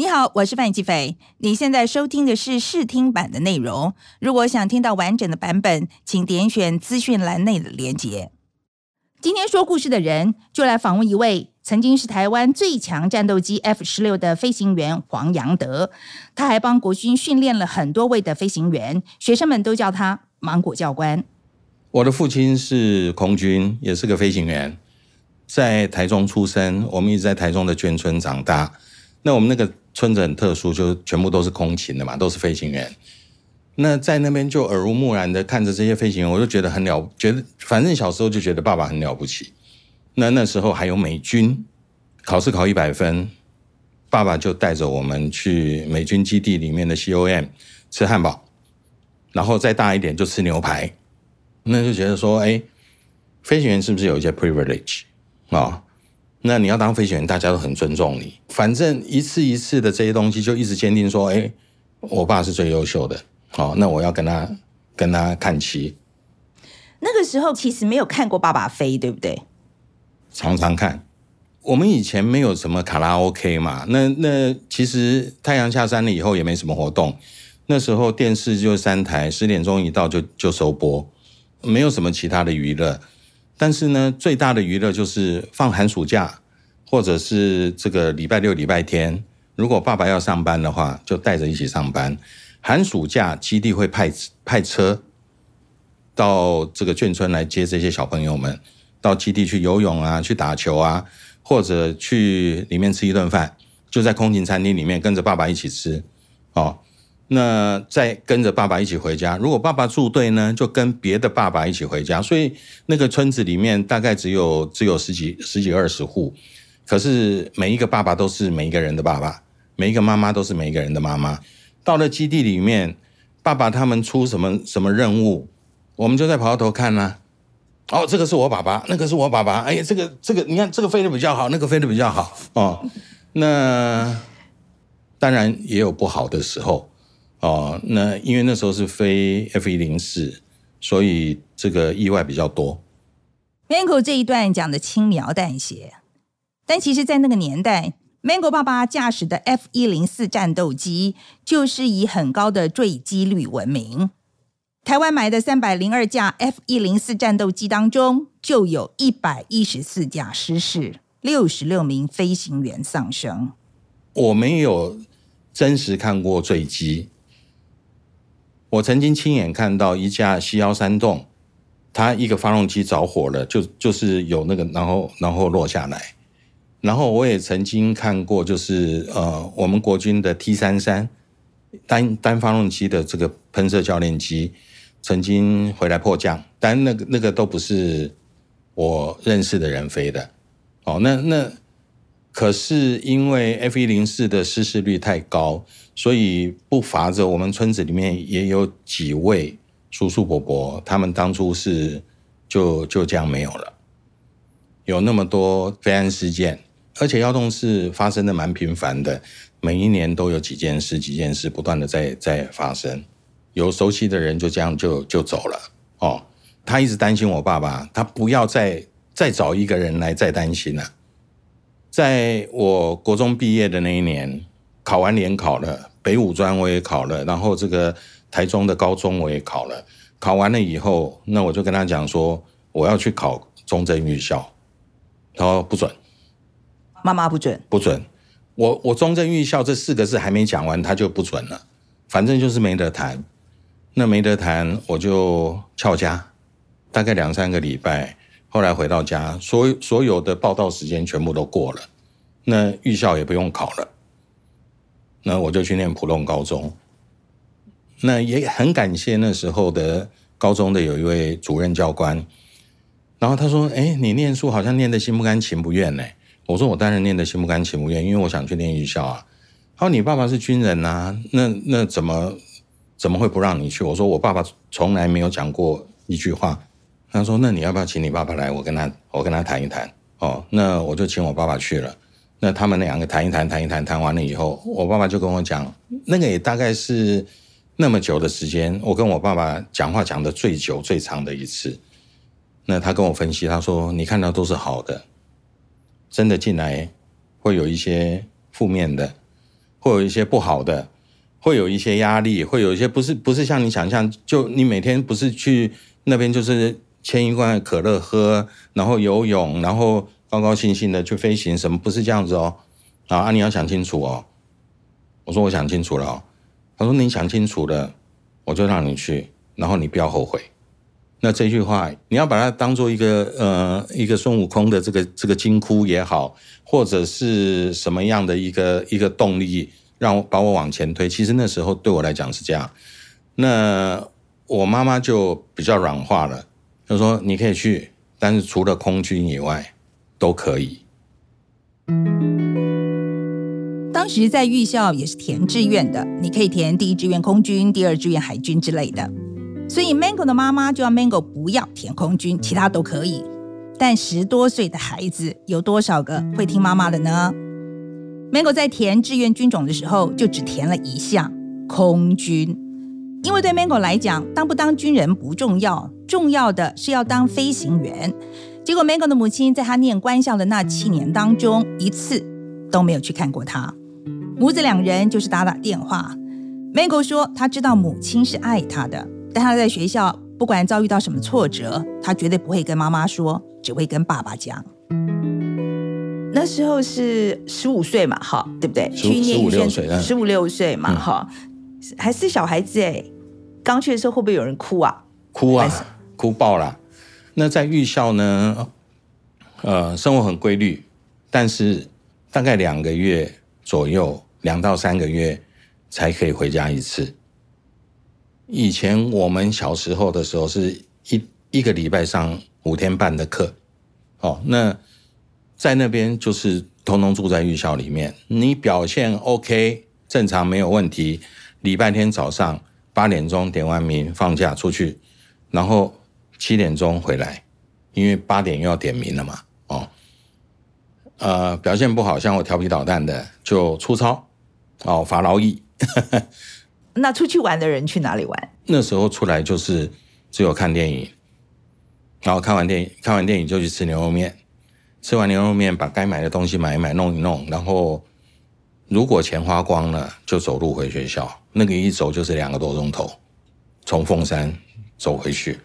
你好，我是范继斐。你现在收听的是试听版的内容。如果想听到完整的版本，请点选资讯栏内的连结。今天说故事的人，就来访问一位曾经是台湾最强战斗机 F 十六的飞行员黄杨德。他还帮国军训练了很多位的飞行员，学生们都叫他芒果教官。我的父亲是空军，也是个飞行员，在台中出生，我们一直在台中的眷村长大。那我们那个。村子很特殊，就全部都是空勤的嘛，都是飞行员。那在那边就耳濡目染的看着这些飞行员，我就觉得很了，觉得反正小时候就觉得爸爸很了不起。那那时候还有美军，考试考一百分，爸爸就带着我们去美军基地里面的 COM 吃汉堡，然后再大一点就吃牛排。那就觉得说，哎，飞行员是不是有一些 privilege 啊、哦？那你要当飞行员，大家都很尊重你。反正一次一次的这些东西，就一直坚定说：哎，我爸是最优秀的，好，那我要跟他跟他看齐。那个时候其实没有看过爸爸飞，对不对？常常看。我们以前没有什么卡拉 OK 嘛，那那其实太阳下山了以后也没什么活动。那时候电视就三台，十点钟一到就就收播，没有什么其他的娱乐。但是呢，最大的娱乐就是放寒暑假，或者是这个礼拜六、礼拜天，如果爸爸要上班的话，就带着一起上班。寒暑假基地会派派车到这个眷村来接这些小朋友们，到基地去游泳啊，去打球啊，或者去里面吃一顿饭，就在空勤餐厅里面跟着爸爸一起吃，哦。那再跟着爸爸一起回家。如果爸爸住队呢，就跟别的爸爸一起回家。所以那个村子里面大概只有只有十几十几二十户，可是每一个爸爸都是每一个人的爸爸，每一个妈妈都是每一个人的妈妈。到了基地里面，爸爸他们出什么什么任务，我们就在跑头看呢、哦，这个是我爸爸，那个是我爸爸。哎呀，这个这个，你看这个飞得比较好，那个飞得比较好哦。那当然也有不好的时候。哦，那因为那时候是飞 F 一零四，所以这个意外比较多。Mango 这一段讲的轻描淡写，但其实，在那个年代，Mango 爸爸驾驶的 F 一零四战斗机就是以很高的坠机率闻名。台湾买的三百零二架 F 一零四战斗机当中，就有一百一十四架失事，六十六名飞行员丧生。我没有真实看过坠机。我曾经亲眼看到一架 C 幺三洞，它一个发动机着火了，就就是有那个，然后然后落下来。然后我也曾经看过，就是呃，我们国军的 T 三三单单发动机的这个喷射教练机，曾经回来迫降，但那个那个都不是我认识的人飞的。哦，那那。可是因为 F 一零四的失事率太高，所以不乏着我们村子里面也有几位叔叔伯伯，他们当初是就就这样没有了。有那么多飞安事件，而且幺洞四发生的蛮频繁的，每一年都有几件事、几件事不断的在在发生。有熟悉的人就这样就就走了哦。他一直担心我爸爸，他不要再再找一个人来再担心了。在我国中毕业的那一年，考完联考了，北五专我也考了，然后这个台中的高中我也考了。考完了以后，那我就跟他讲说，我要去考中正预校，他说不准，妈妈不准，不准。我我中正预校这四个字还没讲完，他就不准了，反正就是没得谈。那没得谈，我就翘家，大概两三个礼拜。后来回到家，所所有的报到时间全部都过了，那预校也不用考了，那我就去念普通高中。那也很感谢那时候的高中的有一位主任教官，然后他说：“哎，你念书好像念得心不甘情不愿呢。”我说：“我当然念得心不甘情不愿，因为我想去念预校啊。”他说：“你爸爸是军人呐，那那怎么怎么会不让你去？”我说：“我爸爸从来没有讲过一句话。”他说：“那你要不要请你爸爸来？我跟他，我跟他谈一谈。哦，那我就请我爸爸去了。那他们两个谈一谈，谈一谈，谈完了以后，我爸爸就跟我讲，那个也大概是那么久的时间，我跟我爸爸讲话讲的最久、最长的一次。那他跟我分析，他说：你看到都是好的，真的进来会有一些负面的。会有一些不好的，会有一些压力，会有一些不是不是像你想象，就你每天不是去那边就是牵一罐可乐喝，然后游泳，然后高高兴兴的去飞行，什么不是这样子哦？啊，你要想清楚哦。我说我想清楚了哦。他说你想清楚了，我就让你去，然后你不要后悔。那这句话，你要把它当做一个呃一个孙悟空的这个这个金箍也好，或者是什么样的一个一个动力，让我把我往前推。其实那时候对我来讲是这样。那我妈妈就比较软化了，他说你可以去，但是除了空军以外都可以。当时在预校也是填志愿的，你可以填第一志愿空军，第二志愿海军之类的。所以 Mango 的妈妈就要 Mango 不要填空军，其他都可以。但十多岁的孩子有多少个会听妈妈的呢？Mango 在填志愿军种的时候，就只填了一项空军，因为对 Mango 来讲，当不当军人不重要，重要的是要当飞行员。结果 Mango 的母亲在他念官校的那七年当中，一次都没有去看过他，母子两人就是打打电话。Mango 说他知道母亲是爱他的。但他在学校，不管遭遇到什么挫折，他绝对不会跟妈妈说，只会跟爸爸讲。那时候是十五岁嘛，哈，对不对？去念预选，十五六岁嘛，哈、嗯，还是小孩子哎。刚去的时候会不会有人哭啊？哭啊，哭爆了。那在预校呢，呃，生活很规律，但是大概两个月左右，两到三个月才可以回家一次。以前我们小时候的时候，是一一个礼拜上五天半的课，哦，那在那边就是通通住在预校里面。你表现 OK，正常没有问题。礼拜天早上八点钟点完名放假出去，然后七点钟回来，因为八点又要点名了嘛，哦，呃，表现不好，像我调皮捣蛋的就出操，哦，罚劳役。那出去玩的人去哪里玩？那时候出来就是只有看电影，然后看完电影，看完电影就去吃牛肉面，吃完牛肉面把该买的东西买一买，弄一弄，然后如果钱花光了，就走路回学校。那个一走就是两个多钟头，从凤山走回去。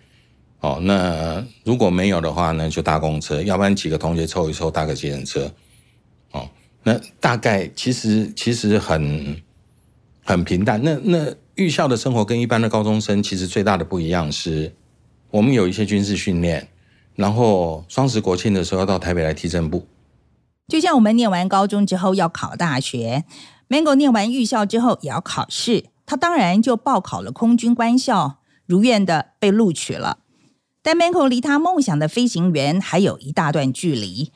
哦，那如果没有的话呢，就搭公车，要不然几个同学凑一凑搭个计程车。哦，那大概其实其实很。很平淡。那那预校的生活跟一般的高中生其实最大的不一样是，我们有一些军事训练，然后双十国庆的时候要到台北来踢正步。就像我们念完高中之后要考大学，Mango 念完预校之后也要考试，他当然就报考了空军官校，如愿的被录取了。但 Mango 离他梦想的飞行员还有一大段距离。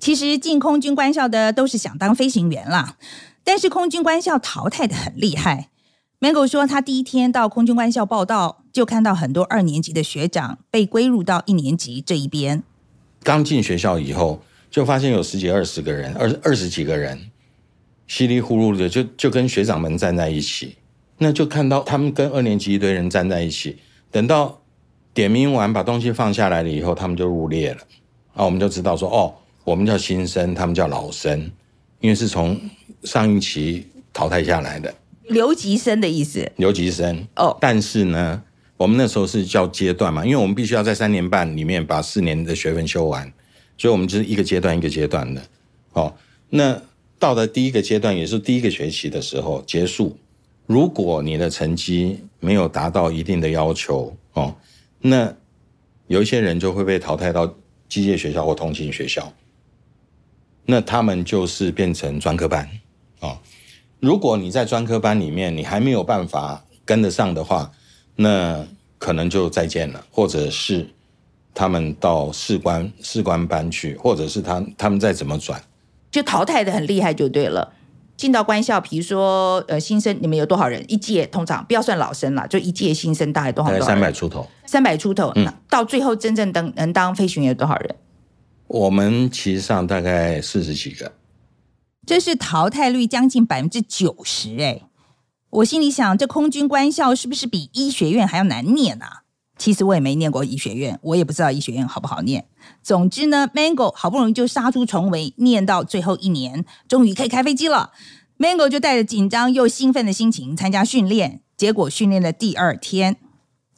其实进空军官校的都是想当飞行员啦。但是空军官校淘汰的很厉害。Mango 说，他第一天到空军官校报到，就看到很多二年级的学长被归入到一年级这一边。刚进学校以后，就发现有十几二十个人，二二十几个人，稀里糊涂的就就跟学长们站在一起。那就看到他们跟二年级一堆人站在一起。等到点名完，把东西放下来了以后，他们就入列了。啊，我们就知道说，哦，我们叫新生，他们叫老生，因为是从。上一期淘汰下来的留级生的意思，留级生哦。Oh. 但是呢，我们那时候是叫阶段嘛，因为我们必须要在三年半里面把四年的学分修完，所以我们就是一个阶段一个阶段的。哦，那到了第一个阶段，也是第一个学期的时候结束，如果你的成绩没有达到一定的要求哦，那有一些人就会被淘汰到机械学校或通勤学校，那他们就是变成专科班。哦，如果你在专科班里面，你还没有办法跟得上的话，那可能就再见了，或者是他们到士官士官班去，或者是他他们再怎么转，就淘汰的很厉害就对了。进到官校，比如说呃新生，你们有多少人？一届通常不要算老生了，就一届新生大概多少人？大概三百出头。三百出头，嗯，到最后真正当能当飞行员有多少人？我们其实上大概四十几个。这是淘汰率将近百分之九十哎！我心里想，这空军官校是不是比医学院还要难念啊？其实我也没念过医学院，我也不知道医学院好不好念。总之呢，Mango 好不容易就杀出重围，念到最后一年，终于可以开飞机了。Mango 就带着紧张又兴奋的心情参加训练，结果训练的第二天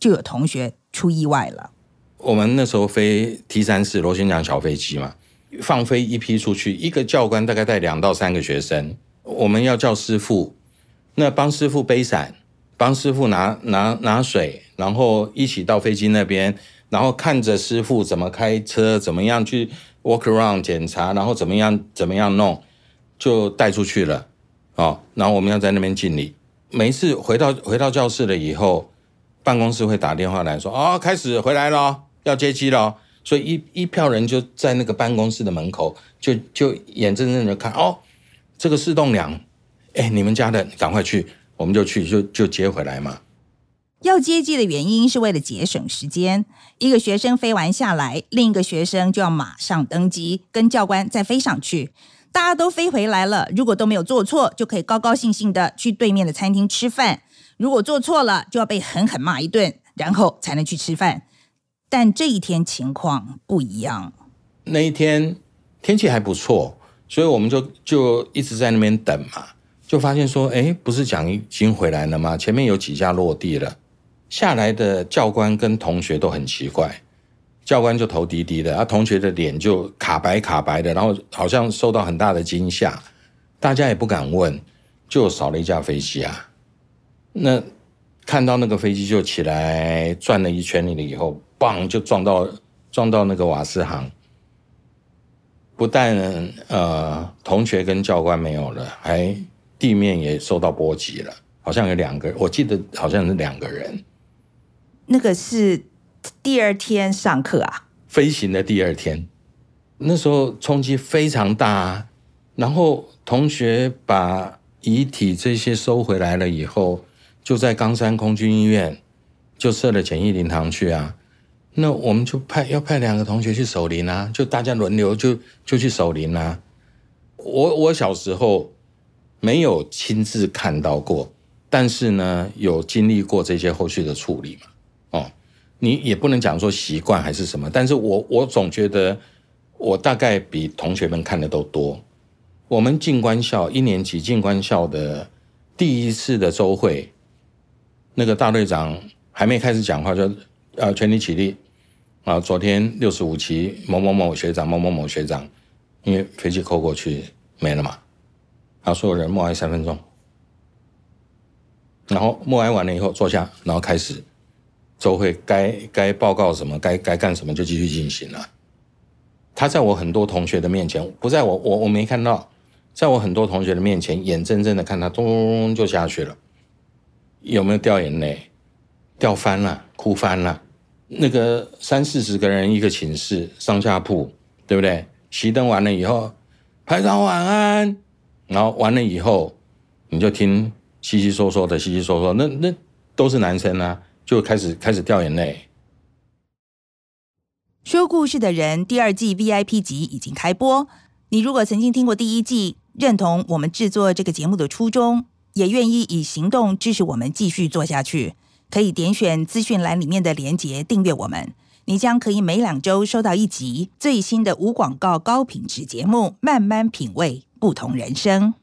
就有同学出意外了。我们那时候飞 T 三四螺旋桨小飞机嘛，放飞一批出去，一个教官大概带两到三个学生，我们要叫师傅，那帮师傅背伞，帮师傅拿拿拿水，然后一起到飞机那边，然后看着师傅怎么开车，怎么样去 walk around 检查，然后怎么样怎么样弄，就带出去了。哦，然后我们要在那边敬礼。每一次回到回到教室了以后，办公室会打电话来说：“哦，开始回来了，要接机了。”所以一一票人就在那个办公室的门口，就就眼睁睁的看。哦，这个四栋梁，哎，你们家的赶快去，我们就去，就就接回来嘛。要接机的原因是为了节省时间。一个学生飞完下来，另一个学生就要马上登机，跟教官再飞上去。大家都飞回来了，如果都没有做错，就可以高高兴兴的去对面的餐厅吃饭；如果做错了，就要被狠狠骂一顿，然后才能去吃饭。但这一天情况不一样。那一天天气还不错，所以我们就就一直在那边等嘛，就发现说，哎，不是讲已经回来了吗？前面有几架落地了，下来的教官跟同学都很奇怪。教官就头低低的，啊，同学的脸就卡白卡白的，然后好像受到很大的惊吓，大家也不敢问，就少了一架飞机啊。那看到那个飞机就起来转了一圈了以后，嘣就撞到撞到那个瓦斯行，不但呃同学跟教官没有了，还地面也受到波及了，好像有两个，我记得好像是两个人。那个是。第二天上课啊，飞行的第二天，那时候冲击非常大啊。然后同学把遗体这些收回来了以后，就在冈山空军医院就设了简易灵堂去啊。那我们就派要派两个同学去守灵啊，就大家轮流就就去守灵啊。我我小时候没有亲自看到过，但是呢，有经历过这些后续的处理嘛。哦你也不能讲说习惯还是什么，但是我我总觉得我大概比同学们看的都多。我们进官校一年级进官校的第一次的周会，那个大队长还没开始讲话就呃全体起立啊！昨天六十五期某某某学长某某某学长，因为飞机扣过去没了嘛，然后所有人默哀三分钟，然后默哀完了以后坐下，然后开始。周会该该报告什么，该该干什么就继续进行了。他在我很多同学的面前，不在我我我没看到，在我很多同学的面前，眼睁睁的看他咚咚咚就下去了。有没有掉眼泪？掉翻了，哭翻了。那个三四十个人一个寝室上下铺，对不对？熄灯完了以后，排长晚安。然后完了以后，你就听稀稀嗦嗦的，稀稀嗦嗦，那那都是男生啊。就开始开始掉眼泪。说故事的人第二季 VIP 集已经开播。你如果曾经听过第一季，认同我们制作这个节目的初衷，也愿意以行动支持我们继续做下去，可以点选资讯栏里面的连结订阅我们。你将可以每两周收到一集最新的无广告高品质节目，慢慢品味不同人生。